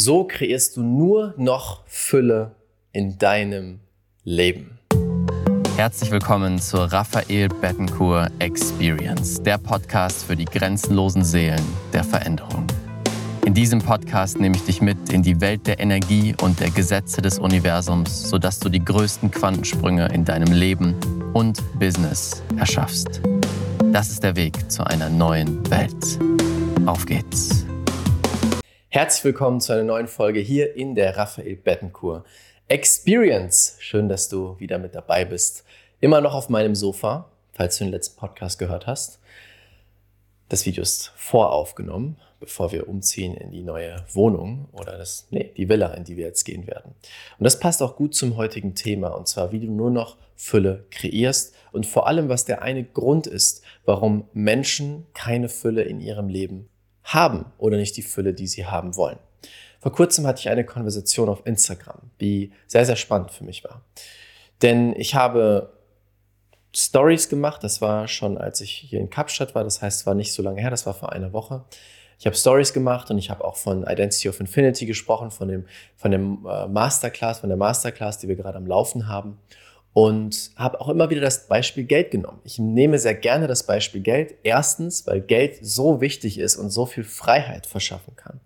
So kreierst du nur noch Fülle in deinem Leben. Herzlich willkommen zur Raphael Bettencourt Experience, der Podcast für die grenzenlosen Seelen der Veränderung. In diesem Podcast nehme ich dich mit in die Welt der Energie und der Gesetze des Universums, sodass du die größten Quantensprünge in deinem Leben und Business erschaffst. Das ist der Weg zu einer neuen Welt. Auf geht's! Herzlich willkommen zu einer neuen Folge hier in der Raphael Bettencourt Experience. Schön, dass du wieder mit dabei bist. Immer noch auf meinem Sofa, falls du den letzten Podcast gehört hast. Das Video ist voraufgenommen, bevor wir umziehen in die neue Wohnung oder das, nee, die Villa, in die wir jetzt gehen werden. Und das passt auch gut zum heutigen Thema, und zwar, wie du nur noch Fülle kreierst und vor allem, was der eine Grund ist, warum Menschen keine Fülle in ihrem Leben haben oder nicht die Fülle, die sie haben wollen. Vor kurzem hatte ich eine Konversation auf Instagram, die sehr, sehr spannend für mich war. Denn ich habe Stories gemacht, das war schon, als ich hier in Kapstadt war, das heißt, es war nicht so lange her, das war vor einer Woche. Ich habe Stories gemacht und ich habe auch von Identity of Infinity gesprochen, von dem, von dem äh, Masterclass, von der Masterclass, die wir gerade am Laufen haben und habe auch immer wieder das Beispiel Geld genommen. Ich nehme sehr gerne das Beispiel Geld. Erstens, weil Geld so wichtig ist und so viel Freiheit verschaffen kann.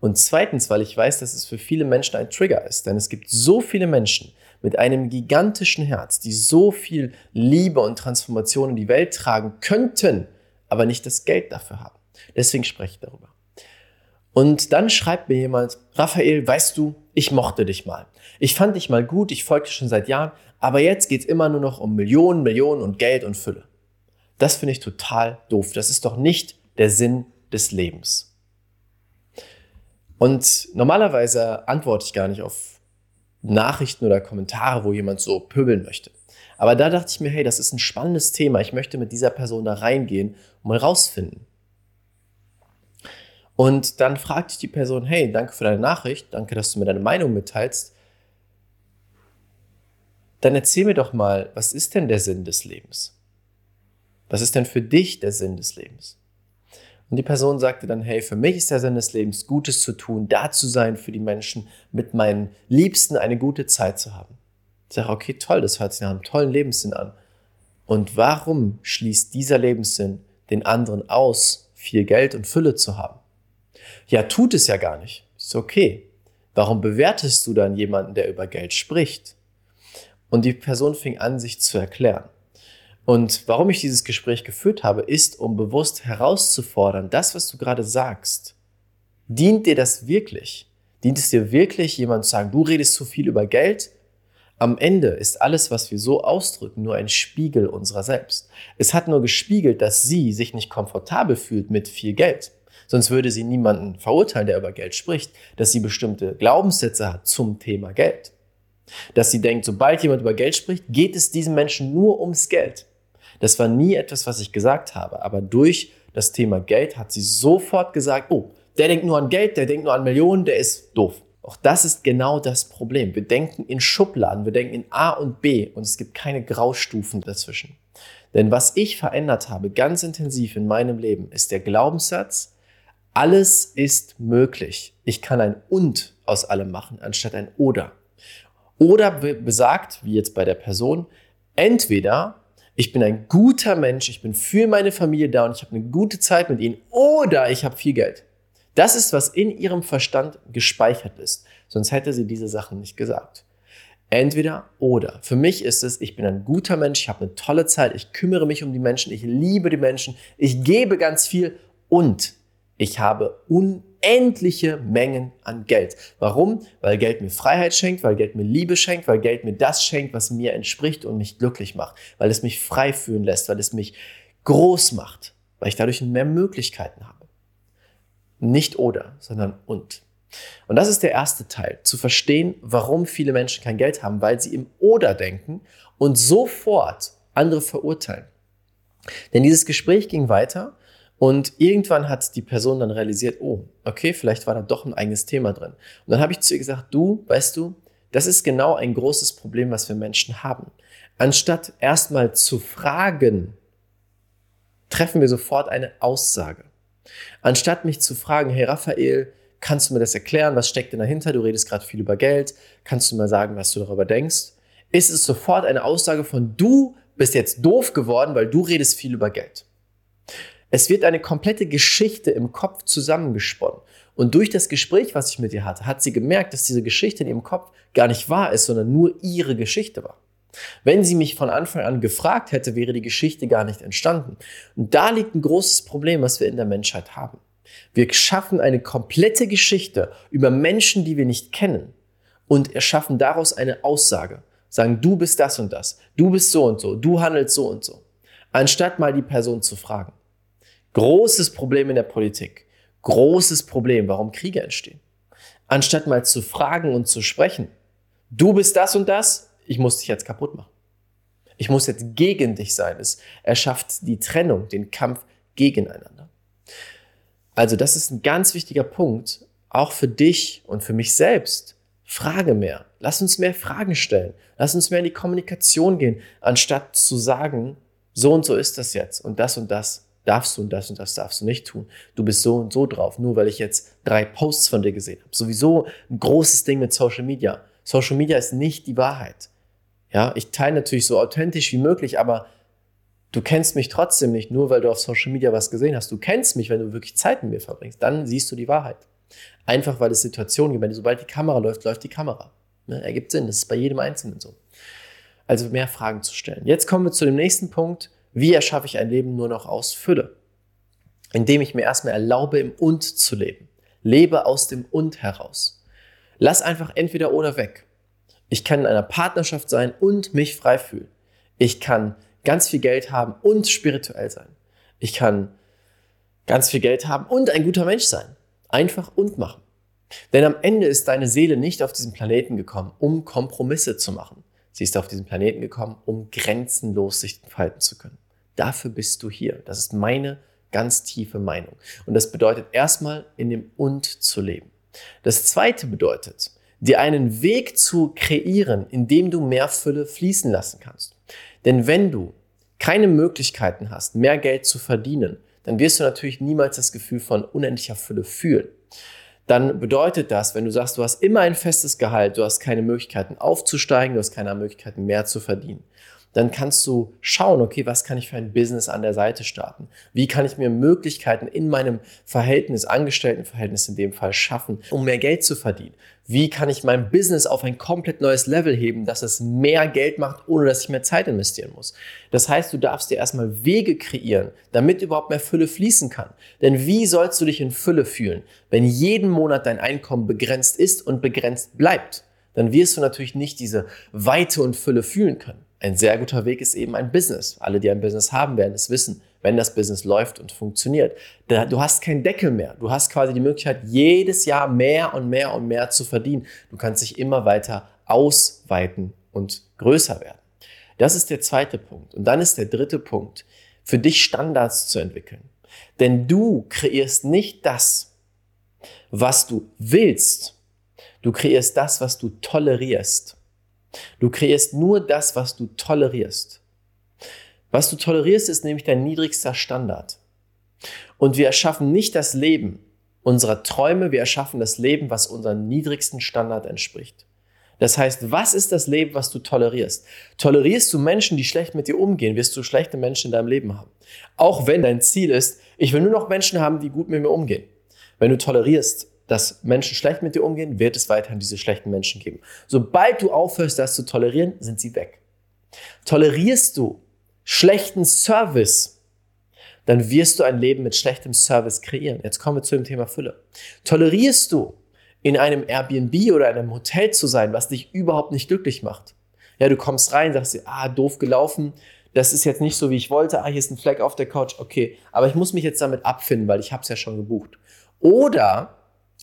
Und zweitens, weil ich weiß, dass es für viele Menschen ein Trigger ist. Denn es gibt so viele Menschen mit einem gigantischen Herz, die so viel Liebe und Transformation in die Welt tragen könnten, aber nicht das Geld dafür haben. Deswegen spreche ich darüber. Und dann schreibt mir jemand, Raphael, weißt du, ich mochte dich mal. Ich fand dich mal gut, ich folgte schon seit Jahren, aber jetzt geht es immer nur noch um Millionen, Millionen und Geld und Fülle. Das finde ich total doof. Das ist doch nicht der Sinn des Lebens. Und normalerweise antworte ich gar nicht auf Nachrichten oder Kommentare, wo jemand so pöbeln möchte. Aber da dachte ich mir, hey, das ist ein spannendes Thema. Ich möchte mit dieser Person da reingehen und mal rausfinden. Und dann fragte ich die Person, hey, danke für deine Nachricht, danke, dass du mir deine Meinung mitteilst. Dann erzähl mir doch mal, was ist denn der Sinn des Lebens? Was ist denn für dich der Sinn des Lebens? Und die Person sagte dann, hey, für mich ist der Sinn des Lebens, Gutes zu tun, da zu sein für die Menschen, mit meinen Liebsten eine gute Zeit zu haben. Ich sage, okay, toll, das hört sich nach einem tollen Lebenssinn an. Und warum schließt dieser Lebenssinn den anderen aus, viel Geld und Fülle zu haben? Ja, tut es ja gar nicht. Ist okay. Warum bewertest du dann jemanden, der über Geld spricht? Und die Person fing an, sich zu erklären. Und warum ich dieses Gespräch geführt habe, ist, um bewusst herauszufordern, das, was du gerade sagst, dient dir das wirklich? Dient es dir wirklich, jemand zu sagen, du redest zu viel über Geld? Am Ende ist alles, was wir so ausdrücken, nur ein Spiegel unserer selbst. Es hat nur gespiegelt, dass sie sich nicht komfortabel fühlt mit viel Geld. Sonst würde sie niemanden verurteilen, der über Geld spricht, dass sie bestimmte Glaubenssätze hat zum Thema Geld. Dass sie denkt, sobald jemand über Geld spricht, geht es diesem Menschen nur ums Geld. Das war nie etwas, was ich gesagt habe, aber durch das Thema Geld hat sie sofort gesagt, oh, der denkt nur an Geld, der denkt nur an Millionen, der ist doof. Auch das ist genau das Problem. Wir denken in Schubladen, wir denken in A und B und es gibt keine Graustufen dazwischen. Denn was ich verändert habe, ganz intensiv in meinem Leben, ist der Glaubenssatz, alles ist möglich. Ich kann ein und aus allem machen, anstatt ein oder. Oder besagt, wie jetzt bei der Person, entweder ich bin ein guter Mensch, ich bin für meine Familie da und ich habe eine gute Zeit mit ihnen, oder ich habe viel Geld. Das ist, was in ihrem Verstand gespeichert ist. Sonst hätte sie diese Sachen nicht gesagt. Entweder oder. Für mich ist es, ich bin ein guter Mensch, ich habe eine tolle Zeit, ich kümmere mich um die Menschen, ich liebe die Menschen, ich gebe ganz viel und ich habe unendliche Mengen an Geld. Warum? Weil Geld mir Freiheit schenkt, weil Geld mir Liebe schenkt, weil Geld mir das schenkt, was mir entspricht und mich glücklich macht, weil es mich frei fühlen lässt, weil es mich groß macht, weil ich dadurch mehr Möglichkeiten habe. Nicht oder, sondern und. Und das ist der erste Teil, zu verstehen, warum viele Menschen kein Geld haben, weil sie im Oder denken und sofort andere verurteilen. Denn dieses Gespräch ging weiter und irgendwann hat die Person dann realisiert, oh, okay, vielleicht war da doch ein eigenes Thema drin. Und dann habe ich zu ihr gesagt, du, weißt du, das ist genau ein großes Problem, was wir Menschen haben. Anstatt erstmal zu fragen, treffen wir sofort eine Aussage. Anstatt mich zu fragen, hey Raphael, Kannst du mir das erklären? Was steckt denn dahinter? Du redest gerade viel über Geld. Kannst du mal sagen, was du darüber denkst? Ist es sofort eine Aussage von du bist jetzt doof geworden, weil du redest viel über Geld. Es wird eine komplette Geschichte im Kopf zusammengesponnen. Und durch das Gespräch, was ich mit ihr hatte, hat sie gemerkt, dass diese Geschichte in ihrem Kopf gar nicht wahr ist, sondern nur ihre Geschichte war. Wenn sie mich von Anfang an gefragt hätte, wäre die Geschichte gar nicht entstanden. Und da liegt ein großes Problem, was wir in der Menschheit haben. Wir schaffen eine komplette Geschichte über Menschen, die wir nicht kennen und erschaffen daraus eine Aussage. Sagen, du bist das und das, du bist so und so, du handelst so und so. Anstatt mal die Person zu fragen. Großes Problem in der Politik. Großes Problem, warum Kriege entstehen. Anstatt mal zu fragen und zu sprechen. Du bist das und das, ich muss dich jetzt kaputt machen. Ich muss jetzt gegen dich sein. Es erschafft die Trennung, den Kampf gegeneinander. Also das ist ein ganz wichtiger Punkt, auch für dich und für mich selbst. Frage mehr. Lass uns mehr Fragen stellen. Lass uns mehr in die Kommunikation gehen, anstatt zu sagen, so und so ist das jetzt und das und das darfst du und das und das darfst du nicht tun. Du bist so und so drauf, nur weil ich jetzt drei Posts von dir gesehen habe. Sowieso ein großes Ding mit Social Media. Social Media ist nicht die Wahrheit. Ja, ich teile natürlich so authentisch wie möglich, aber du kennst mich trotzdem nicht, nur weil du auf Social Media was gesehen hast. Du kennst mich, wenn du wirklich Zeit mit mir verbringst. Dann siehst du die Wahrheit. Einfach weil es Situationen gibt. Sobald die Kamera läuft, läuft die Kamera. Ne? Ergibt Sinn. Das ist bei jedem Einzelnen so. Also mehr Fragen zu stellen. Jetzt kommen wir zu dem nächsten Punkt. Wie erschaffe ich ein Leben nur noch aus Fülle? Indem ich mir erstmal erlaube, im Und zu leben. Lebe aus dem Und heraus. Lass einfach entweder oder weg. Ich kann in einer Partnerschaft sein und mich frei fühlen. Ich kann ganz viel Geld haben und spirituell sein. Ich kann ganz viel Geld haben und ein guter Mensch sein. Einfach und machen. Denn am Ende ist deine Seele nicht auf diesen Planeten gekommen, um Kompromisse zu machen. Sie ist auf diesen Planeten gekommen, um grenzenlos sich entfalten zu können. Dafür bist du hier. Das ist meine ganz tiefe Meinung. Und das bedeutet erstmal in dem Und zu leben. Das zweite bedeutet, dir einen Weg zu kreieren, in dem du mehr Fülle fließen lassen kannst. Denn wenn du keine Möglichkeiten hast, mehr Geld zu verdienen, dann wirst du natürlich niemals das Gefühl von unendlicher Fülle fühlen. Dann bedeutet das, wenn du sagst, du hast immer ein festes Gehalt, du hast keine Möglichkeiten aufzusteigen, du hast keine Möglichkeiten mehr zu verdienen, dann kannst du schauen, okay, was kann ich für ein Business an der Seite starten? Wie kann ich mir Möglichkeiten in meinem Verhältnis, Angestelltenverhältnis in dem Fall schaffen, um mehr Geld zu verdienen? Wie kann ich mein Business auf ein komplett neues Level heben, dass es mehr Geld macht, ohne dass ich mehr Zeit investieren muss? Das heißt, du darfst dir erstmal Wege kreieren, damit überhaupt mehr Fülle fließen kann. Denn wie sollst du dich in Fülle fühlen, wenn jeden Monat dein Einkommen begrenzt ist und begrenzt bleibt? Dann wirst du natürlich nicht diese Weite und Fülle fühlen können. Ein sehr guter Weg ist eben ein Business. Alle, die ein Business haben, werden es wissen, wenn das Business läuft und funktioniert. Du hast keinen Deckel mehr. Du hast quasi die Möglichkeit, jedes Jahr mehr und mehr und mehr zu verdienen. Du kannst dich immer weiter ausweiten und größer werden. Das ist der zweite Punkt. Und dann ist der dritte Punkt, für dich Standards zu entwickeln. Denn du kreierst nicht das, was du willst. Du kreierst das, was du tolerierst. Du kreierst nur das, was du tolerierst. Was du tolerierst, ist nämlich dein niedrigster Standard. Und wir erschaffen nicht das Leben unserer Träume, wir erschaffen das Leben, was unserem niedrigsten Standard entspricht. Das heißt, was ist das Leben, was du tolerierst? Tolerierst du Menschen, die schlecht mit dir umgehen, wirst du schlechte Menschen in deinem Leben haben. Auch wenn dein Ziel ist, ich will nur noch Menschen haben, die gut mit mir umgehen. Wenn du tolerierst, dass Menschen schlecht mit dir umgehen, wird es weiterhin diese schlechten Menschen geben. Sobald du aufhörst, das zu tolerieren, sind sie weg. Tolerierst du schlechten Service, dann wirst du ein Leben mit schlechtem Service kreieren. Jetzt kommen wir zu dem Thema Fülle. Tolerierst du in einem Airbnb oder einem Hotel zu sein, was dich überhaupt nicht glücklich macht? Ja, du kommst rein, sagst dir, ah, doof gelaufen, das ist jetzt nicht so, wie ich wollte, ah, hier ist ein Fleck auf der Couch, okay, aber ich muss mich jetzt damit abfinden, weil ich habe es ja schon gebucht. Oder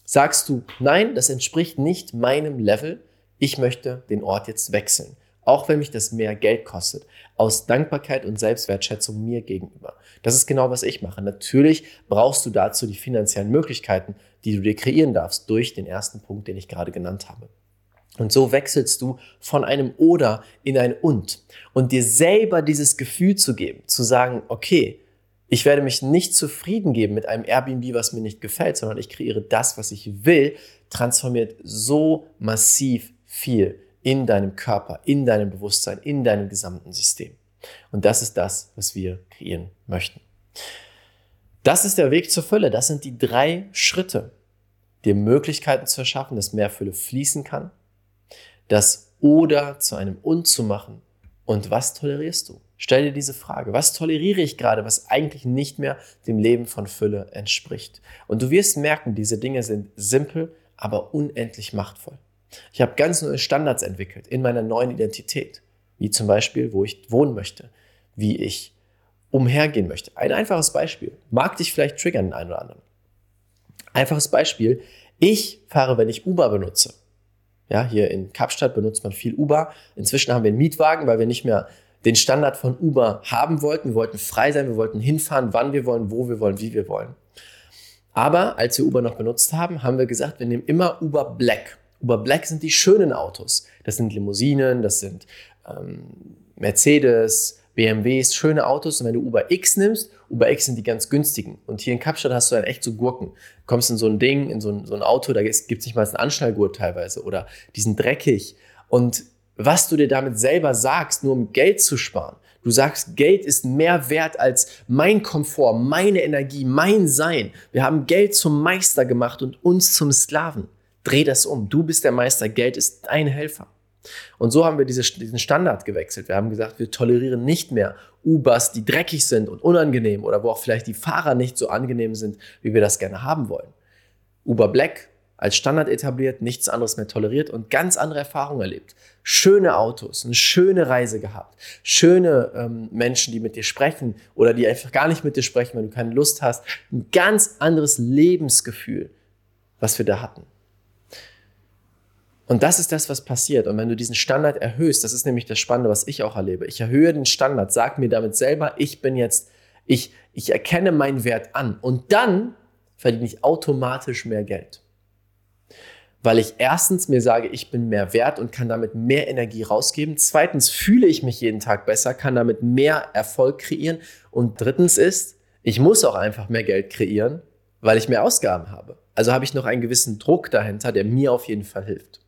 Sagst du, nein, das entspricht nicht meinem Level, ich möchte den Ort jetzt wechseln, auch wenn mich das mehr Geld kostet, aus Dankbarkeit und Selbstwertschätzung mir gegenüber. Das ist genau, was ich mache. Natürlich brauchst du dazu die finanziellen Möglichkeiten, die du dir kreieren darfst durch den ersten Punkt, den ich gerade genannt habe. Und so wechselst du von einem Oder in ein Und. Und dir selber dieses Gefühl zu geben, zu sagen, okay, Ich werde mich nicht zufrieden geben mit einem Airbnb, was mir nicht gefällt, sondern ich kreiere das, was ich will, transformiert so massiv viel in deinem Körper, in deinem Bewusstsein, in deinem gesamten System. Und das ist das, was wir kreieren möchten. Das ist der Weg zur Fülle. Das sind die drei Schritte, dir Möglichkeiten zu erschaffen, dass mehr Fülle fließen kann, das oder zu einem und zu machen. Und was tolerierst du? Stell dir diese Frage. Was toleriere ich gerade, was eigentlich nicht mehr dem Leben von Fülle entspricht? Und du wirst merken, diese Dinge sind simpel, aber unendlich machtvoll. Ich habe ganz neue Standards entwickelt in meiner neuen Identität, wie zum Beispiel, wo ich wohnen möchte, wie ich umhergehen möchte. Ein einfaches Beispiel. Mag dich vielleicht triggern, den einen oder anderen. Einfaches Beispiel. Ich fahre, wenn ich Uber benutze. Ja, hier in Kapstadt benutzt man viel Uber. Inzwischen haben wir einen Mietwagen, weil wir nicht mehr den Standard von Uber haben wollten. Wir wollten frei sein, wir wollten hinfahren, wann wir wollen, wo wir wollen, wie wir wollen. Aber als wir Uber noch benutzt haben, haben wir gesagt, wir nehmen immer Uber Black. Uber Black sind die schönen Autos. Das sind Limousinen, das sind ähm, Mercedes, BMWs, schöne Autos. Und wenn du Uber X nimmst, Uber X sind die ganz günstigen. Und hier in Kapstadt hast du dann echt so Gurken. Du kommst in so ein Ding, in so ein, so ein Auto, da gibt es nicht mal einen Anschnallgurt teilweise oder die sind dreckig. Und was du dir damit selber sagst, nur um Geld zu sparen. Du sagst, Geld ist mehr wert als mein Komfort, meine Energie, mein Sein. Wir haben Geld zum Meister gemacht und uns zum Sklaven. Dreh das um. Du bist der Meister, Geld ist dein Helfer. Und so haben wir diese, diesen Standard gewechselt. Wir haben gesagt, wir tolerieren nicht mehr Ubers, die dreckig sind und unangenehm oder wo auch vielleicht die Fahrer nicht so angenehm sind, wie wir das gerne haben wollen. Uber Black als Standard etabliert, nichts anderes mehr toleriert und ganz andere Erfahrungen erlebt. Schöne Autos, eine schöne Reise gehabt, schöne ähm, Menschen, die mit dir sprechen oder die einfach gar nicht mit dir sprechen, wenn du keine Lust hast. Ein ganz anderes Lebensgefühl, was wir da hatten. Und das ist das, was passiert. Und wenn du diesen Standard erhöhst, das ist nämlich das Spannende, was ich auch erlebe. Ich erhöhe den Standard, sag mir damit selber, ich bin jetzt, ich, ich erkenne meinen Wert an. Und dann verdiene ich automatisch mehr Geld weil ich erstens mir sage, ich bin mehr wert und kann damit mehr Energie rausgeben. Zweitens fühle ich mich jeden Tag besser, kann damit mehr Erfolg kreieren. Und drittens ist, ich muss auch einfach mehr Geld kreieren, weil ich mehr Ausgaben habe. Also habe ich noch einen gewissen Druck dahinter, der mir auf jeden Fall hilft.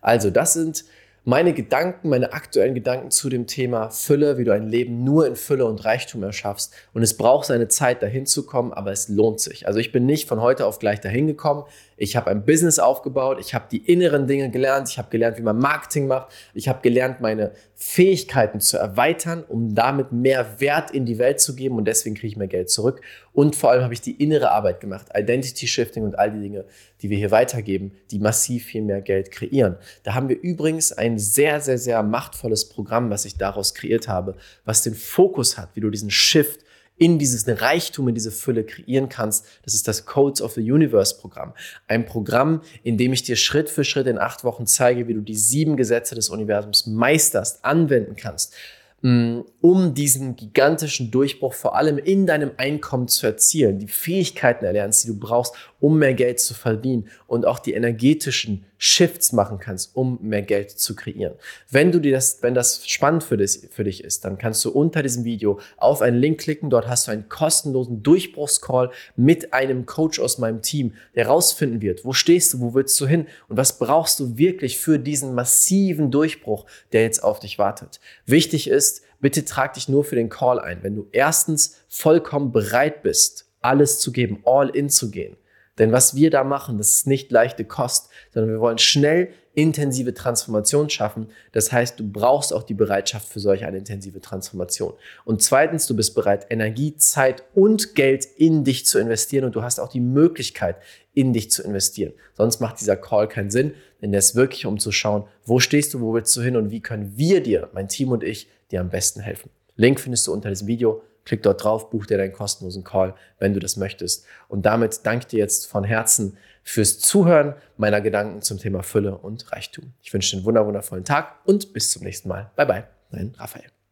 Also das sind meine Gedanken, meine aktuellen Gedanken zu dem Thema Fülle, wie du ein Leben nur in Fülle und Reichtum erschaffst. Und es braucht seine Zeit, dahin zu kommen, aber es lohnt sich. Also ich bin nicht von heute auf gleich dahin gekommen. Ich habe ein Business aufgebaut, ich habe die inneren Dinge gelernt, ich habe gelernt, wie man Marketing macht, ich habe gelernt, meine Fähigkeiten zu erweitern, um damit mehr Wert in die Welt zu geben und deswegen kriege ich mehr Geld zurück. Und vor allem habe ich die innere Arbeit gemacht, Identity Shifting und all die Dinge, die wir hier weitergeben, die massiv viel mehr Geld kreieren. Da haben wir übrigens ein sehr, sehr, sehr machtvolles Programm, was ich daraus kreiert habe, was den Fokus hat, wie du diesen Shift in dieses Reichtum, in diese Fülle kreieren kannst. Das ist das Codes of the Universe Programm. Ein Programm, in dem ich dir Schritt für Schritt in acht Wochen zeige, wie du die sieben Gesetze des Universums meisterst, anwenden kannst, Mm, um diesen gigantischen Durchbruch vor allem in deinem Einkommen zu erzielen, die Fähigkeiten erlernst, die du brauchst, um mehr Geld zu verdienen und auch die energetischen Shifts machen kannst, um mehr Geld zu kreieren. Wenn du dir das, wenn das spannend für dich, für dich ist, dann kannst du unter diesem Video auf einen Link klicken. Dort hast du einen kostenlosen Durchbruchscall mit einem Coach aus meinem Team, der rausfinden wird, wo stehst du, wo willst du hin und was brauchst du wirklich für diesen massiven Durchbruch, der jetzt auf dich wartet. Wichtig ist, bitte trag dich nur für den Call ein. Wenn du erstens vollkommen bereit bist, alles zu geben, all in zu gehen. Denn was wir da machen, das ist nicht leichte Kost, sondern wir wollen schnell intensive Transformation schaffen. Das heißt, du brauchst auch die Bereitschaft für solch eine intensive Transformation. Und zweitens, du bist bereit, Energie, Zeit und Geld in dich zu investieren und du hast auch die Möglichkeit, in dich zu investieren. Sonst macht dieser Call keinen Sinn, denn der ist wirklich, um zu schauen, wo stehst du, wo willst du hin und wie können wir dir, mein Team und ich, dir am besten helfen. Link findest du unter diesem Video. Klick dort drauf, buch dir deinen kostenlosen Call, wenn du das möchtest. Und damit danke dir jetzt von Herzen fürs Zuhören meiner Gedanken zum Thema Fülle und Reichtum. Ich wünsche dir einen wundervollen Tag und bis zum nächsten Mal. Bye bye, dein Raphael.